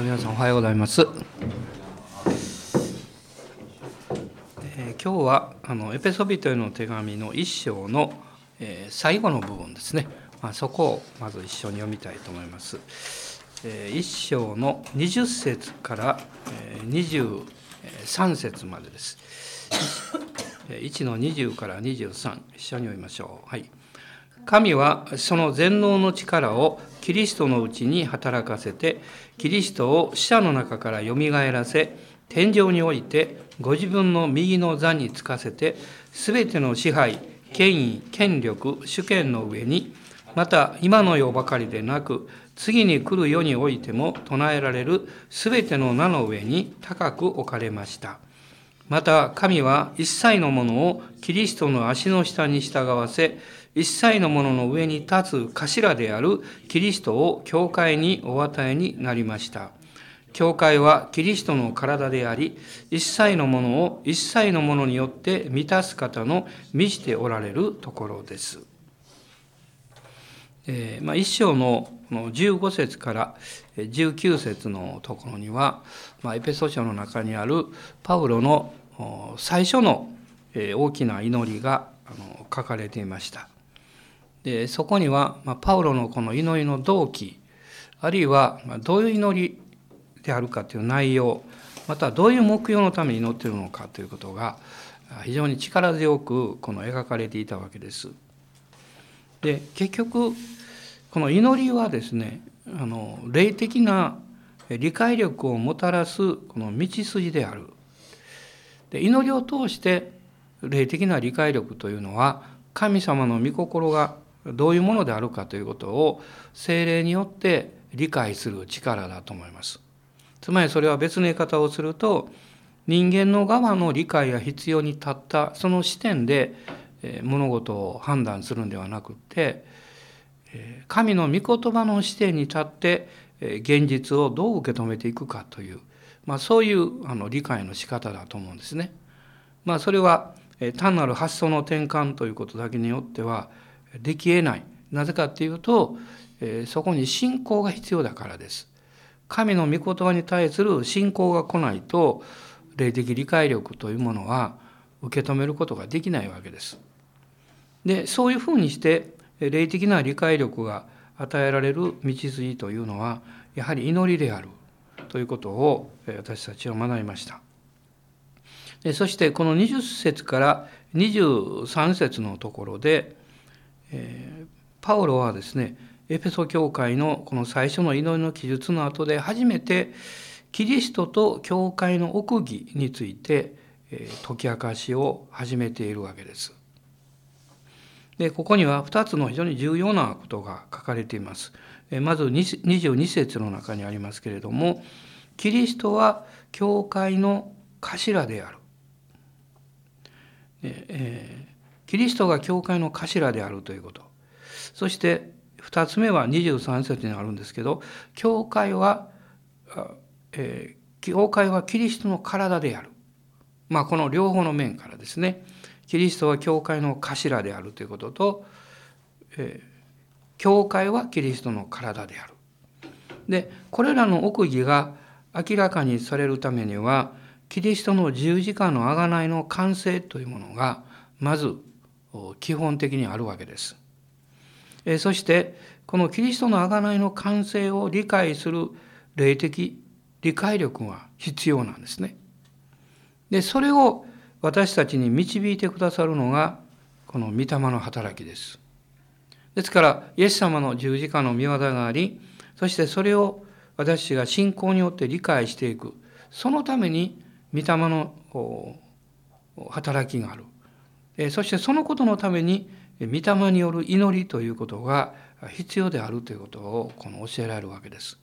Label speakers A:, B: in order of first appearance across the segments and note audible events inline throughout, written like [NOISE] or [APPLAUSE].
A: 皆さんおはようございます。えー、今日はあのエペソビトへの手紙の一章の、えー、最後の部分ですね。まあ、そこをまず一緒に読みたいと思います。えー、一章の20節から、えー、23節までです。1の20から23一緒に読みましょう。はい。神はその全能の力をキリストのうちに働かせてキリストを死者の中からよみがえらせ天井においてご自分の右の座につかせて全ての支配権威権力主権の上にまた今の世ばかりでなく次に来る世においても唱えられる全ての名の上に高く置かれました。また神は一切のものをキリストの足の下に従わせ一切のものの上に立つ頭であるキリストを教会にお与えになりました。教会はキリストの体であり、一切のものを一切のものによって満たす方の満ちておられるところです。えーまあ、一章の15節から19節のところには、まあ、エペソ書の中にあるパウロの最初の大きな祈りが書かれていました。でそこには、ま、パウロのこの祈りの動機あるいはどういう祈りであるかという内容またどういう目標のために祈っているのかということが非常に力強くこの描かれていたわけです。で結局この祈りはですねあの霊的な理解力をもたらすこの道筋である。で祈りを通して霊的な理解力というのは神様の御心がどういうものであるかということを精霊によって理解する力だと思います。つまりそれは別の言い方をすると人間の側の理解や必要に立ったその視点で物事を判断するんではなくって神の御言葉の視点に立って現実をどう受け止めていくかという、まあ、そういうあの理解の仕方だと思うんですね。まあ、それは単なる発想の転換ということだけによってはできえない。なぜかっていうと、えそこに信仰が必要だからです。神の御言葉に対する信仰が来ないと、霊的理解力というものは受け止めることができないわけです。で、そういうふうにして、霊的な理解力が与えられる道筋というのは、やはり祈りであるということを私たちは学びました。でそしてこの20節から23節のところで、え、パウロはですねエペソ教会のこの最初の祈りの記述の後で初めてキリストと教会の奥義について、え、解き明かしを始めているわけです。でここには2つの非常に重要なことが書かれています。まず22節の中にありますけれどもキリストは教会の頭である。えーキリストが教会の頭であるということそして2つ目は23節にあるんですけど教会は、えー、教会はキリストの体であるまあこの両方の面からですねキリストは教会の頭であるということと、えー、教会はキリストの体である。でこれらの奥義が明らかにされるためにはキリストの十字架の贖いの完成というものがまず基本的にあるわけです。そしてこのキリストの贖いの完成を理解する霊的理解力が必要なんですね。でそれを私たちに導いてくださるのがこの御霊の働きです。ですからイエス様の十字架の御業がありそしてそれを私が信仰によって理解していくそのために御霊の働きがあるそしてそのことのために御霊による祈りということが必要であるということをこの教えられるわけです。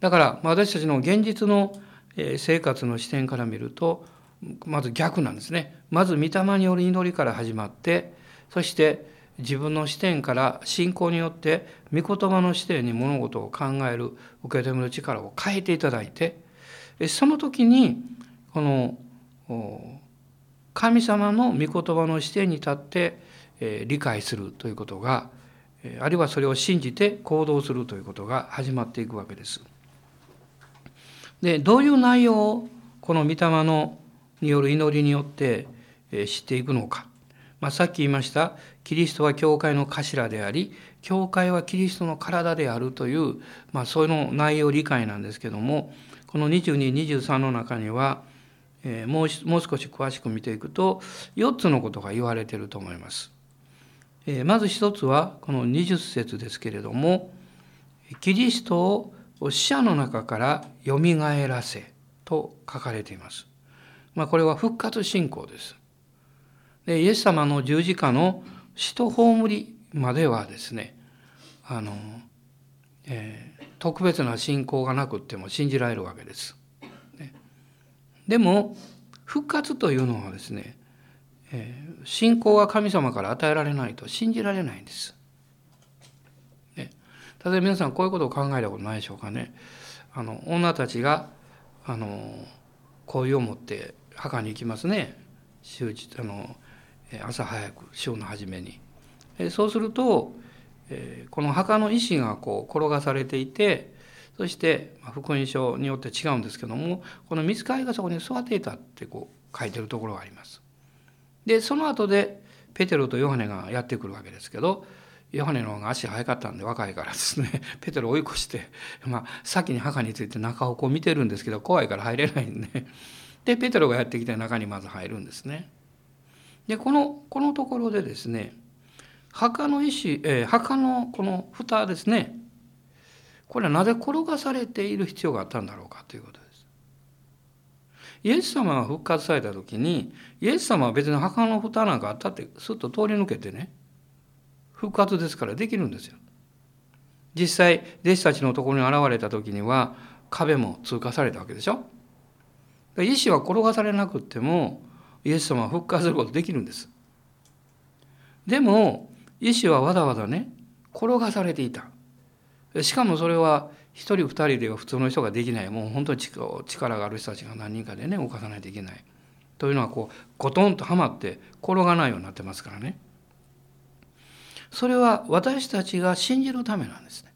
A: だから私たちの現実の生活の視点から見るとまず逆なんですね。まず御霊による祈りから始まってそして自分の視点から信仰によって御言葉の視点に物事を考える受け止める力を変えていただいてその時にこの神様の御言葉の視点に立って理解するということがあるいはそれを信じて行動するということが始まっていくわけです。でどういう内容をこの御霊のによる祈りによって知っていくのか、まあ、さっき言いましたキリストは教会の頭であり教会はキリストの体であるという、まあ、その内容理解なんですけどもこの2223の中には、えー、もうもう少し詳しく見ていくと4つのことが言われていると思います。えー、まず一つはこの20節ですけれどもキリストを死者の中からよみがえらせと書かれています。まあ、これは復活信仰です。でイエス様の十字架の死と葬りまではですねあの、えー、特別な信仰がなくっても信じられるわけです。ね、でも復活というのはですね、えー、信仰は神様から与えられないと信じられないんです。ね、例えば皆さんこういうことを考えたことないでしょうかね。あの女たちがあのこういうを持って墓に行きますねあの朝早く週の初めに。そうするとこの墓の石がこう転がされていてそして福音書によって違うんですけどもこの見つかりがそこに座っていたってこう書いてるところがあります。でその後でペテロとヨハネがやってくるわけですけどヨハネの方が足早かったんで若いからですね [LAUGHS] ペテロ追い越して、まあ、先に墓について中をこう見てるんですけど怖いから入れないんででペテロがやってきて中にまず入るんですね。でこのこのところでですね墓の石、えー、墓のこの蓋ですねこれはなぜ転がされている必要があったんだろうかということです。イエス様が復活された時にイエス様は別に墓の蓋なんかあったってスッと通り抜けてね復活ですからできるんですよ。実際弟子たちのところに現れた時には壁も通過されたわけでしょ。石は転がされなくってもイエス様は復活することできるんです。でも石はわざわざね転がされていた。しかもそれは一人二人では普通の人ができないもう本当に力がある人たちが何人かでね動かさないといけない。というのはこうゴトンとはまって転がないようになってますからね。それは私たちが信じるためなんですね。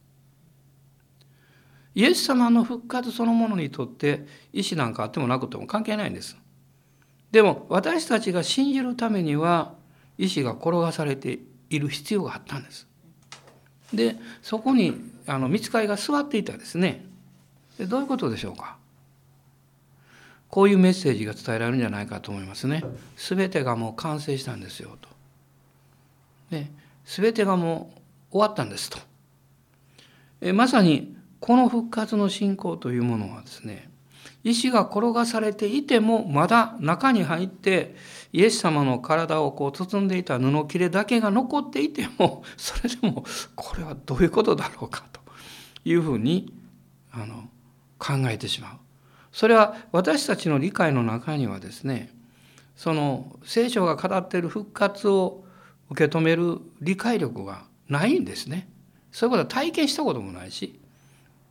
A: イエス様の復活そのものにとって意思なんかあってもなくても関係ないんです。でも私たちが信じるためには意思が転がされている必要があったんです。でそこにあの見つかりが座っていたですねでどういうことでしょうかこういうメッセージが伝えられるんじゃないかと思いますね。全てがもう完成したんですよと。で全てがもう終わったんですと。えまさにこの復活の信仰というものはですね石が転がされていてもまだ中に入ってイエス様の体をこう包んでいた布切れだけが残っていても [LAUGHS] それでもこれはどういうことだろうかというふうにあの考えてしまう。それは私たちの理解の中にはですねその聖書が語っている復活を受け止める理解力がないんですね。そういうことは体験したこともないし、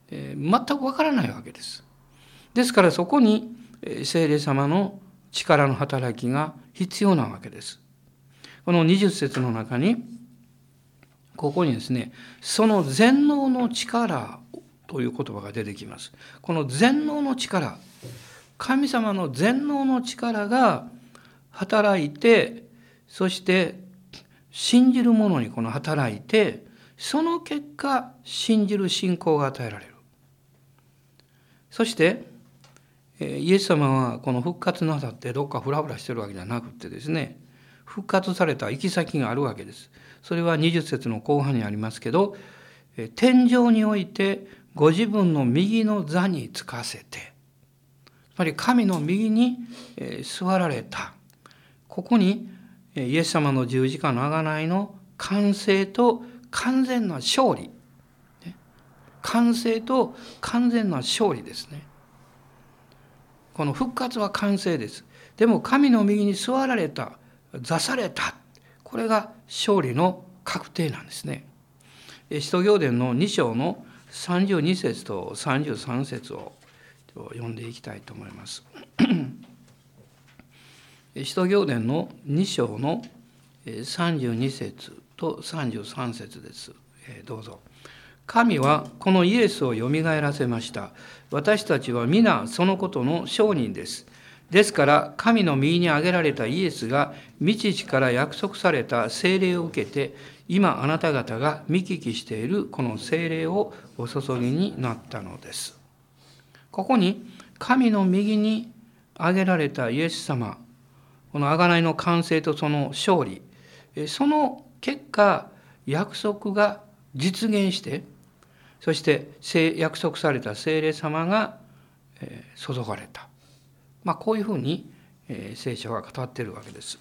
A: えー、全くわからないわけです。ですからそこに聖霊様の力の働きが必要なわけです。この20節の中にここにですねその全能の力という言葉が出てきます。この全能の力神様の全能の力が働いてそして信じる者にこの働いてその結果信じる信仰が与えられるそしてイエス様はこの復活なさってどっかフラフラしてるわけじゃなくてですね復活された行き先があるわけです。それは20節の後半にありますけど天井においてご自分の右の座につかせてつまり神の右に座られた。ここにイエス様の十字架の贖いの完成と完全な勝利。完成と完全な勝利ですね。この復活は完成ですでも神の右に座られた座されたこれが勝利の確定なんですね使徒行伝の2章の32節と33節を読んでいきたいと思います使徒行伝の2章の32節と33節です。どうぞ。神はこのイエスをよみがえらせました。私たちは皆そのことの証人です。ですから神の右に挙げられたイエスが未知から約束された聖霊を受けて今あなた方が見聞きしているこの聖霊をお注ぎになったのです。ここに神の右に挙げられたイエス様この贖いの完成とその勝利その結果約束が実現してそして約束された聖霊様が注がれた、まあ、こういうふうに聖書が語っているわけです。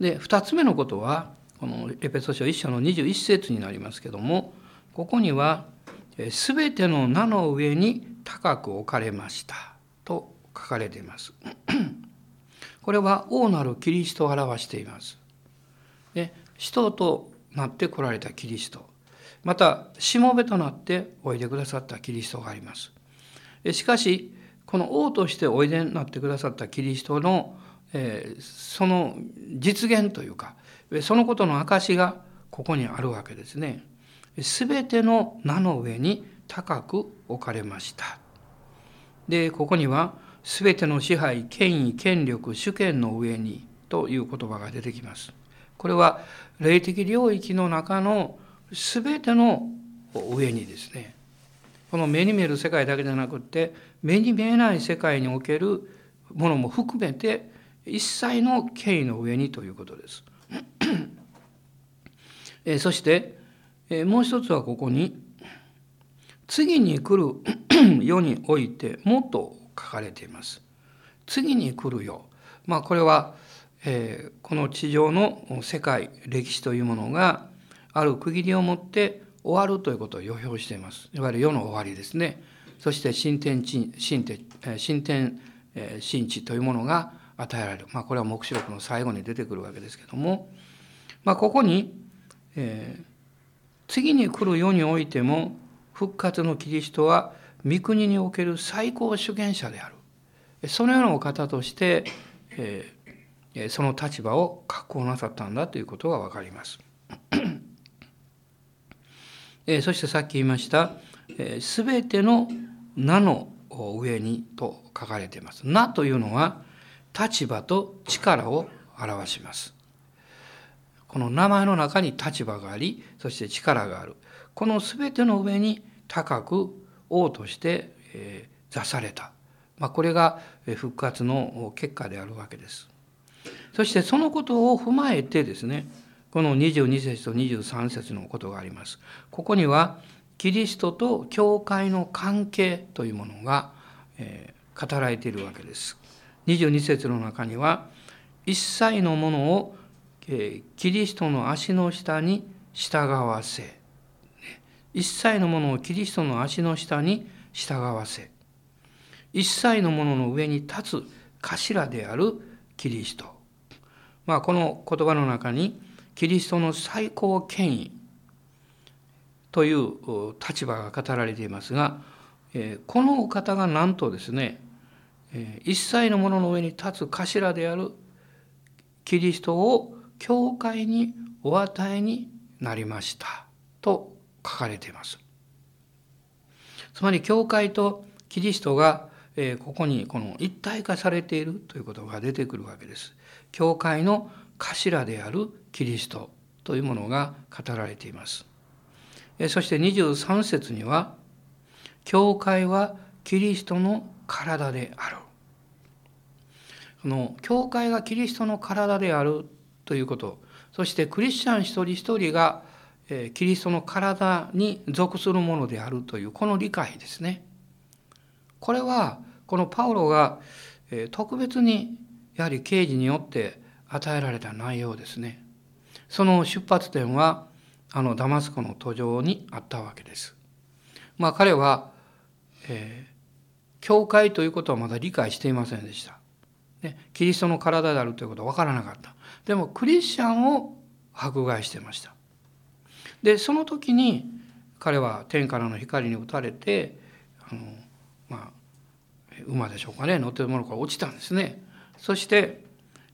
A: で2つ目のことはこのエペソ書1章の21節になりますけどもここには「全ての名の上に高く置かれました」と書かれています。[CLEARS THROAT] これは王なるキリストを表しています。で使徒となって来られたキリストまたしもべとなっておいでくださったキリストがあります。しかしこの王としておいでになってくださったキリストの、えー、その実現というかそのことの証がここにあるわけですね。すべての名の上に高く置かれました。でここにはすべての支配権威権力主権の上にという言葉が出てきます。これは霊的領域の中のすべての上にですねこの目に見える世界だけじゃなくって目に見えない世界におけるものも含めて一切の権威の上にということです。えそして、えもう一つはここに次に来る [CLEARS THROAT] 世においてもっと書かれています。次に来る世。まあこれは、えー、この地上の世界歴史というものがある区切りを持って終わるということを予表しています。いわゆる世の終わりですね。そして新天地新天新天新地というものが与えられる。まあこれは黙示録の最後に出てくるわけですけども、まあここに、えー、次に来る世においても復活のキリストは御国における最高主権者である。そのようなお方として、えー、その立場を確保なさったんだということが分かります。えそしてさっき言いました「す、べ、ての名の上に」と書かれています。名というのは立場と力を表します。この名前の中に立場がありそして力があるこの全ての上に高く王としてえ座された、まあ、これが復活の結果であるわけです。そしてそのことを踏まえてですねこの22節と23節のことがあります。ここにはキリストと教会の関係というものが、えー、語られているわけです。22節の中には一切のものを、えー、キリストの足の下に従わせ一切のものをキリストの足の下に従わせ一切のものの上に立つ頭であるキリストまあこの言葉の中にキリストの最高権威という立場が語られていますがこのお方がなんとですね一切のものの上に立つ頭であるキリストを教会にお与えになりましたと書かれています。つまり教会とキリストがここにこの一体化されているということが出てくるわけです。教会の頭であるキリストというものが語られています。そして23節には「教会はキリストの体である」この教会がキリストの体であるということそしてクリスチャン一人一人がキリストの体に属するものであるというこの理解ですね。これはこのパウロが特別にやはり刑事によって与えられた内容ですね。その出発点はあのダマスコの途上にあったわけです。まあ彼は、えー、教会ということはまだ理解していませんでした。ね、キリストの体であるということは分からなかった。でもクリスチャンを迫害してました。でその時に彼は天からの光に打たれてあのまあ馬でしょうかね乗ってるものから落ちたんですね。そして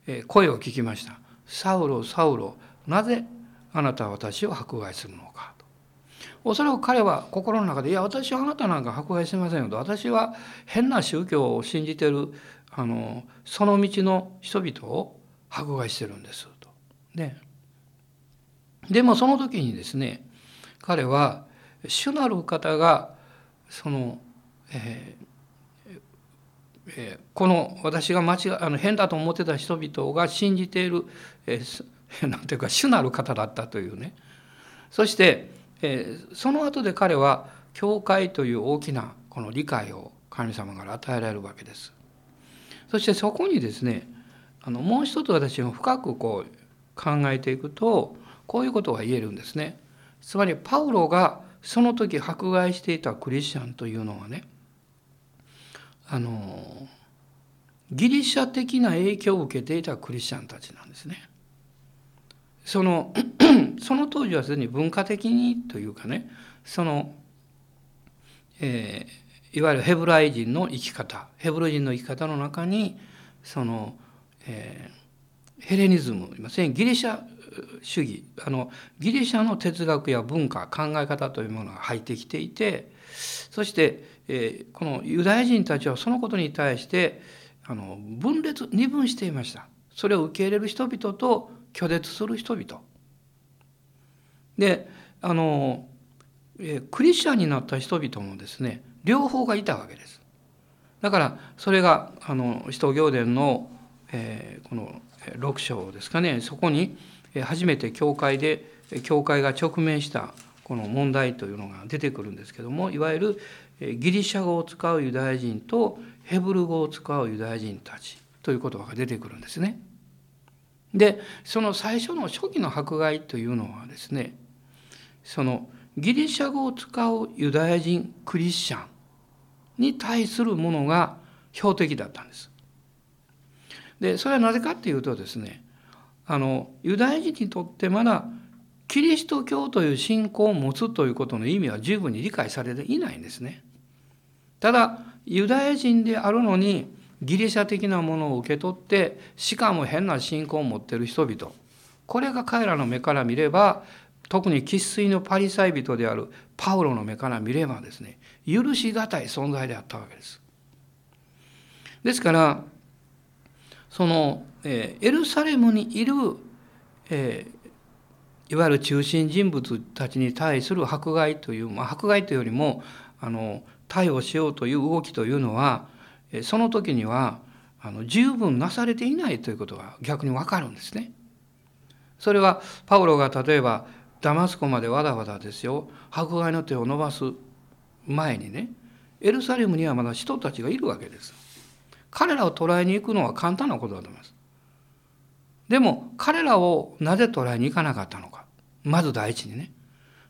A: え声を聞きました。サウロサウロなぜあなたは私を迫害するのかと。おそらく彼は心の中で「いや私はあなたなんか迫害してませんよ」と「私は変な宗教を信じてるあのその道の人々を迫害してるんです」と。ね、でもその時にですね彼は主なる方がその、えーえ、この私が間違あの変だと思ってた人々が信じている、えー、[LAUGHS] なんていうか主なる方だったというねそしてえー、その後で彼は教会という大きなこの理解を神様から与えられるわけです。そしてそこにですねあのもう一つ私も深くこう考えていくとこういうことが言えるんですね。つまりパウロがその時迫害していたクリスチャンというのはねあのギリシャ的な影響を受けていたクリスチャンたちなんですね。その [CLEARS THROAT] その当時はすでに文化的にというかねその、えー、いわゆるヘブライ人の生き方ヘブル人の生き方の中にその、えー、ヘレニズムませんギリシャ主義あのギリシャの哲学や文化考え方というものが入ってきていてそして、えー、このユダヤ人たちはそのことに対してあの分裂二分していました。それを受け入れる人々と拒絶する人々であのえクリスチャンになった人々もですね両方がいたわけです。だからそれがあの使徒行伝の、えー、この6章ですかねそこに初めて教会で教会が直面したこの問題というのが出てくるんですけどもいわゆるギリシャ語を使うユダヤ人とヘブル語を使うユダヤ人たちという言葉が出てくるんですね。でその最初の初期の迫害というのはですねそのギリシャ語を使うユダヤ人クリスチャンに対するものが標的だったんです。でそれはなぜかっていうとですねあのユダヤ人にとってまだキリスト教という信仰を持つということの意味は十分に理解されていないんですね。ただユダヤ人であるのにギリシャ的なものを受け取ってしかも変な信仰を持ってる人々これが彼らの目から見れば特に生粋のパリサイ人であるパウロの目から見ればですね許し難い存在であったわけです。ですからその、え、エルサレムにいる、え、いわゆる中心人物たちに対する迫害という、まあ、迫害というよりもあの逮捕しようという動きというのはその時にはあの十分なされていないということが逆に分かるんですね。それはパウロが例えばダマスコまでわざわざですよ迫害の手を伸ばす前にねエルサレムにはまだ人たちがいるわけです。彼らを捕らえに行くのは簡単なことだと思います。でも彼らをなぜ捕らえに行かなかったのかまず第一にね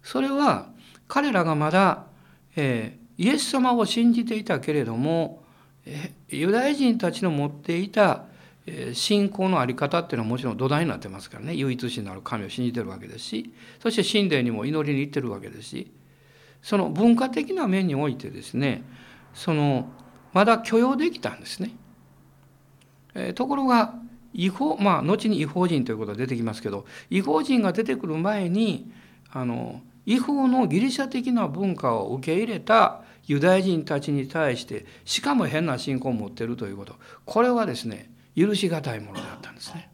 A: それは彼らがまだ、えー、イエス様を信じていたけれどもユダヤ人たちの持っていた信仰の在り方っていうのはもちろん土台になってますからね唯一神なる神を信じてるわけですしそして神殿にも祈りに行ってるわけですしその文化的な面においてですねそのまだ許容できたんですね。えところが違法まあ後に違法人ということが出てきますけど違法人が出てくる前にあの違法のギリシャ的な文化を受け入れたユダヤ人たちに対してしかも変な信仰を持っているということこれはですね許し難いものだったんですね。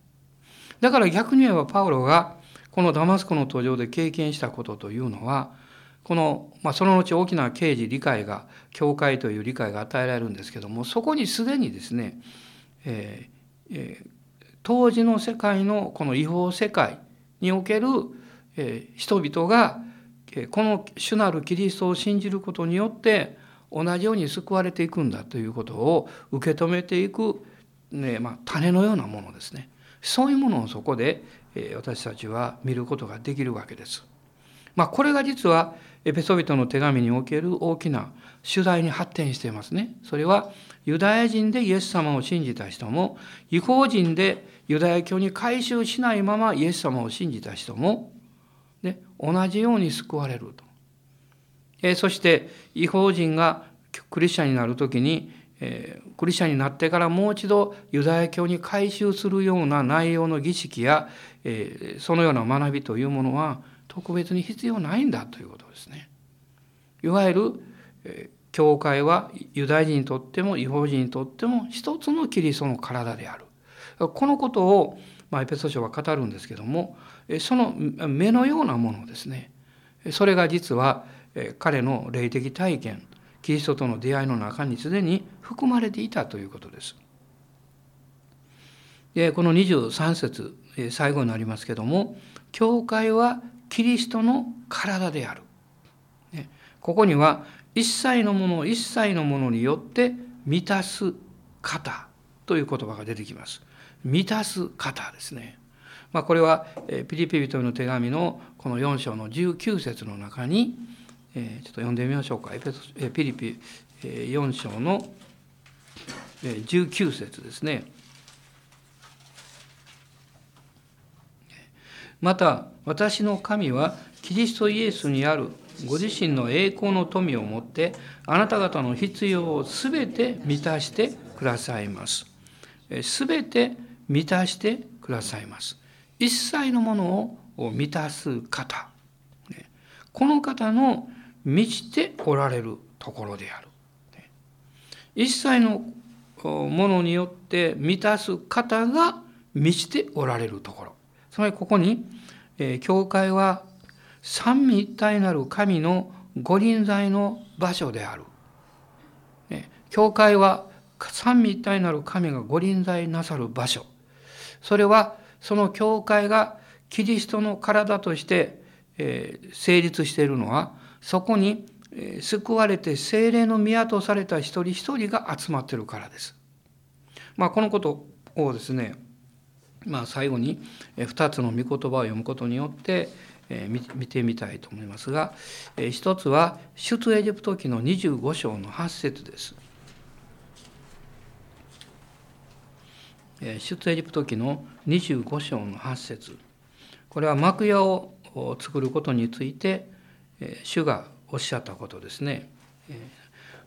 A: だから逆に言えばパウロがこのダマスコの途上で経験したことというのはこの、まあ、その後大きな刑事理解が教会という理解が与えられるんですけどもそこにすでにですね、えーえー、当時の世界のこの違法世界における、えー、人々がこの主なるキリストを信じることによって同じように救われていくんだということを受け止めていく、ねまあ、種のようなものですねそういうものをそこで私たちは見ることができるわけです。まあ、これが実はエペソビトの手紙における大きな取材に発展していますね。それはユダヤ人でイエス様を信じた人も違法人でユダヤ教に改宗しないままイエス様を信じた人もね、同じように救われると。えー、そして違法人がクリスチャンになる時に、えー、クリスチャンになってからもう一度ユダヤ教に改宗するような内容の儀式や、えー、そのような学びというものは特別に必要ないんだということですね。いわゆる教会はユダヤ人にとっても違法人にとっても一つのキリストの体であるこのことを、まあ、エペソ書は語るんですけどもその目のようなものですねそれが実は彼の霊的体験キリストとの出会いの中にすでに含まれていたということです。でこの23節最後になりますけども「教会はキリストの体である」ここには一切のものを一切のものによって満たす方という言葉が出てきます。満たす方ですね。まあ、これはピリピ人の手紙のこの4章の19節の中にえちょっと読んでみましょうか。ピリピ4章の19節ですね。また私の神はキリストイエスにあるご自身の栄光の富をもってあなた方の必要をすべて満たしてくださいます。すべて満たしてくださいます。一切のものを満たす方。この方の満ちておられるところである。一切のものによって満たす方が満ちておられるところ。つまりここに、え教会は三位一体なる神の御臨在の場所である。ね、教会は三位一体なる神が御臨在なさる場所。それはその教会がキリストの体として、成立しているのはそこに救われて精霊の宮とされた一人一人が集まっているからです。まあ、このことをですね、まあ、最後に2つの御言葉を読むことによって見てみたいと思いますが一つは出エジプト記の25章の8節です。出エジプト記の25章の8節これは幕屋を作ることについて主がおっしゃったことですね。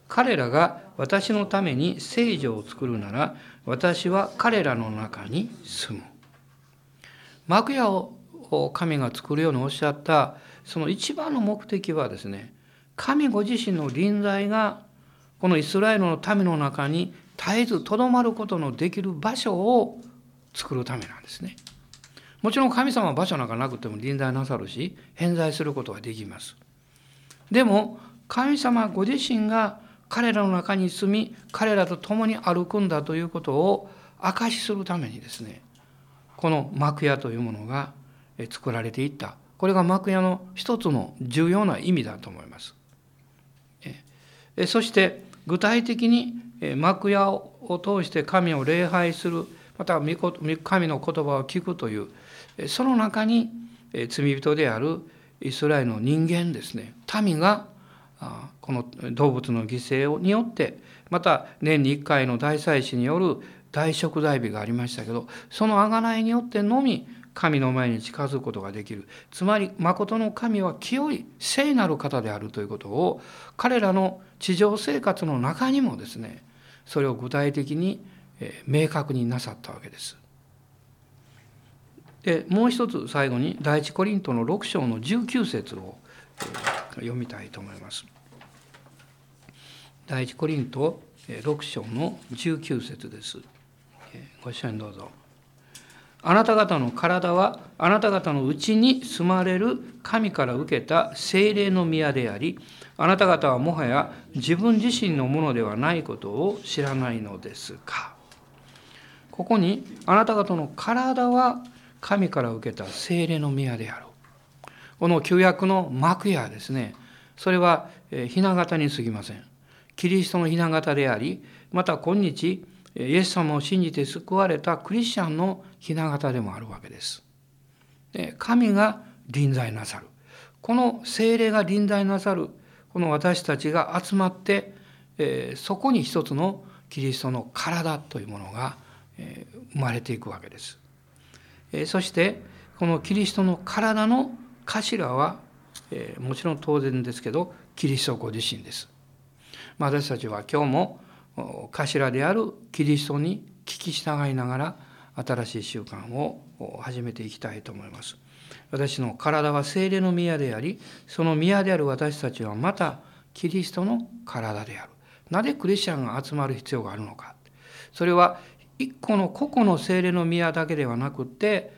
A: 彼らが私のために聖女を作るなら私は彼らの中に住む。幕屋を神が作るようにおっしゃったその一番の目的はですね神ご自身の臨在がこのイスラエルの民の中に絶えずとどまることのできる場所を作るためなんですね。もちろん神様は場所なんかなくても臨在なさるし偏在することができます。でも神様ご自身が彼らの中に住み彼らと共に歩くんだということを証しするためにですねこの幕屋というものが作られていったこれが幕屋の一つの重要な意味だと思います。そして具体的に幕屋を通して神を礼拝するまた神の言葉を聞くというその中に罪人であるイスラエルの人間ですね。民がこの動物の犠牲によってまた年に1回の大祭司による大食材日がありましたけどその贖いによってのみ神の前に近づくことができるつまり誠の神は清い聖なる方であるということを彼らの地上生活の中にもですねそれを具体的に明確になさったわけです。でもう一つ最後に第一コリントの6章の19節を読みたいと思います。第一コリント6章の19節です。ご一緒にどうぞ。あなた方の体はあなた方のうちに住まれる神から受けた精霊の宮でありあなた方はもはや自分自身のものではないことを知らないのですか。ここにあなた方の体は神から受けた精霊の宮であるこの旧約の幕屋ですねそれは雛形に過ぎません。キリストの雛形でありまた今日イエス様を信じて救われたクリスチャンの雛形でもあるわけです。神が臨在なさる。この精霊が臨在なさるこの私たちが集まって、そこに一つのキリストの体というものが、生まれていくわけです。そしてこのキリストの体の頭は、もちろん当然ですけどキリストご自身です。私たちは今日も頭であるキリストに聞き従いながら新しい習慣を始めていきたいと思います。私の体は精霊の宮でありその宮である私たちはまたキリストの体である。なぜクリスチャンが集まる必要があるのか。それは一個の個々の精霊の宮だけではなくて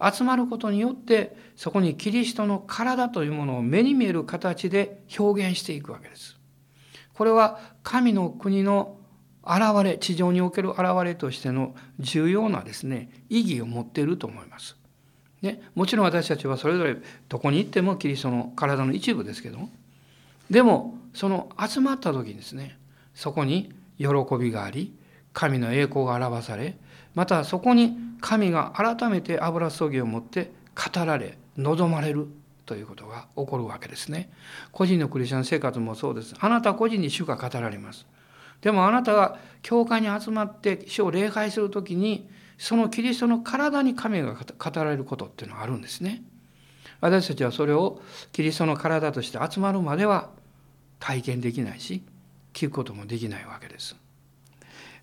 A: 集まることによってそこにキリストの体というものを目に見える形で表現していくわけです。これは神の国の現れ地上における現れとしての重要なですね意義を持っていると思います。ね、もちろん私たちはそれぞれどこに行ってもキリストの体の一部ですけどもでもその集まった時にですねそこに喜びがあり神の栄光が表されまたそこに神が改めて油注ぎを持って語られ望まれるということが起こるわけですね。個人のクリスチャン生活もそうです。あなた個人に主が語られます。でもあなたが教会に集まって主を礼拝する時にそのキリストの体に神が語られることっていうのがあるんですね。私たちはそれをキリストの体として集まるまでは体験できないし聞くこともできないわけです。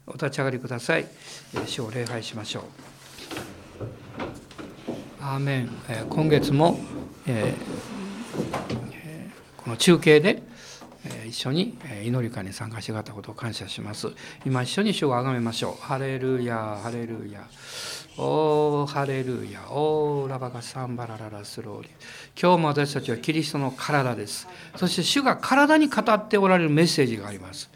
A: お立ち上がりください。主を礼拝しましょう。アーメン。今月も、えー、この中継で一緒に祈り会に参加してくれたことを感謝します。今一緒に主をあがめましょう。ハレルヤ、ハレルヤ。おー、ハレルヤ、おー、ラバガサンバラララスローリ今日も私たちはキリストの体です。そして主が体に語っておられるメッセージがあります。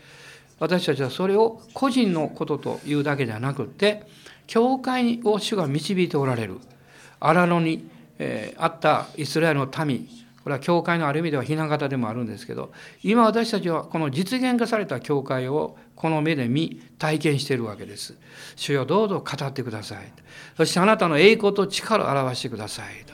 A: 私たちはそれを個人のことというだけではなくて教会を主が導いておられる荒野に、え、あったイスラエルの民これは教会のある意味では避難型でもあるんですけど今私たちはこの実現化された教会をこの目で見体験しているわけです。主よどうぞ語ってください。そしてあなたの栄光と力を表してくださいと。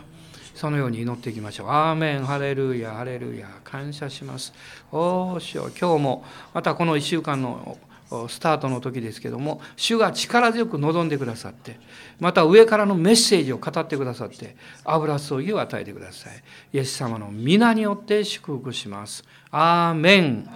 A: そのように祈っていきましょう。アーメン、ハレルヤ、ハレルヤ、感謝します。おーしよ、今日もまたこの1週間のスタートの時ですけども、主が力強く望んでくださって、また上からのメッセージを語ってくださって、油注ぎを与えてください。イエス様の皆によって祝福します。アーメン。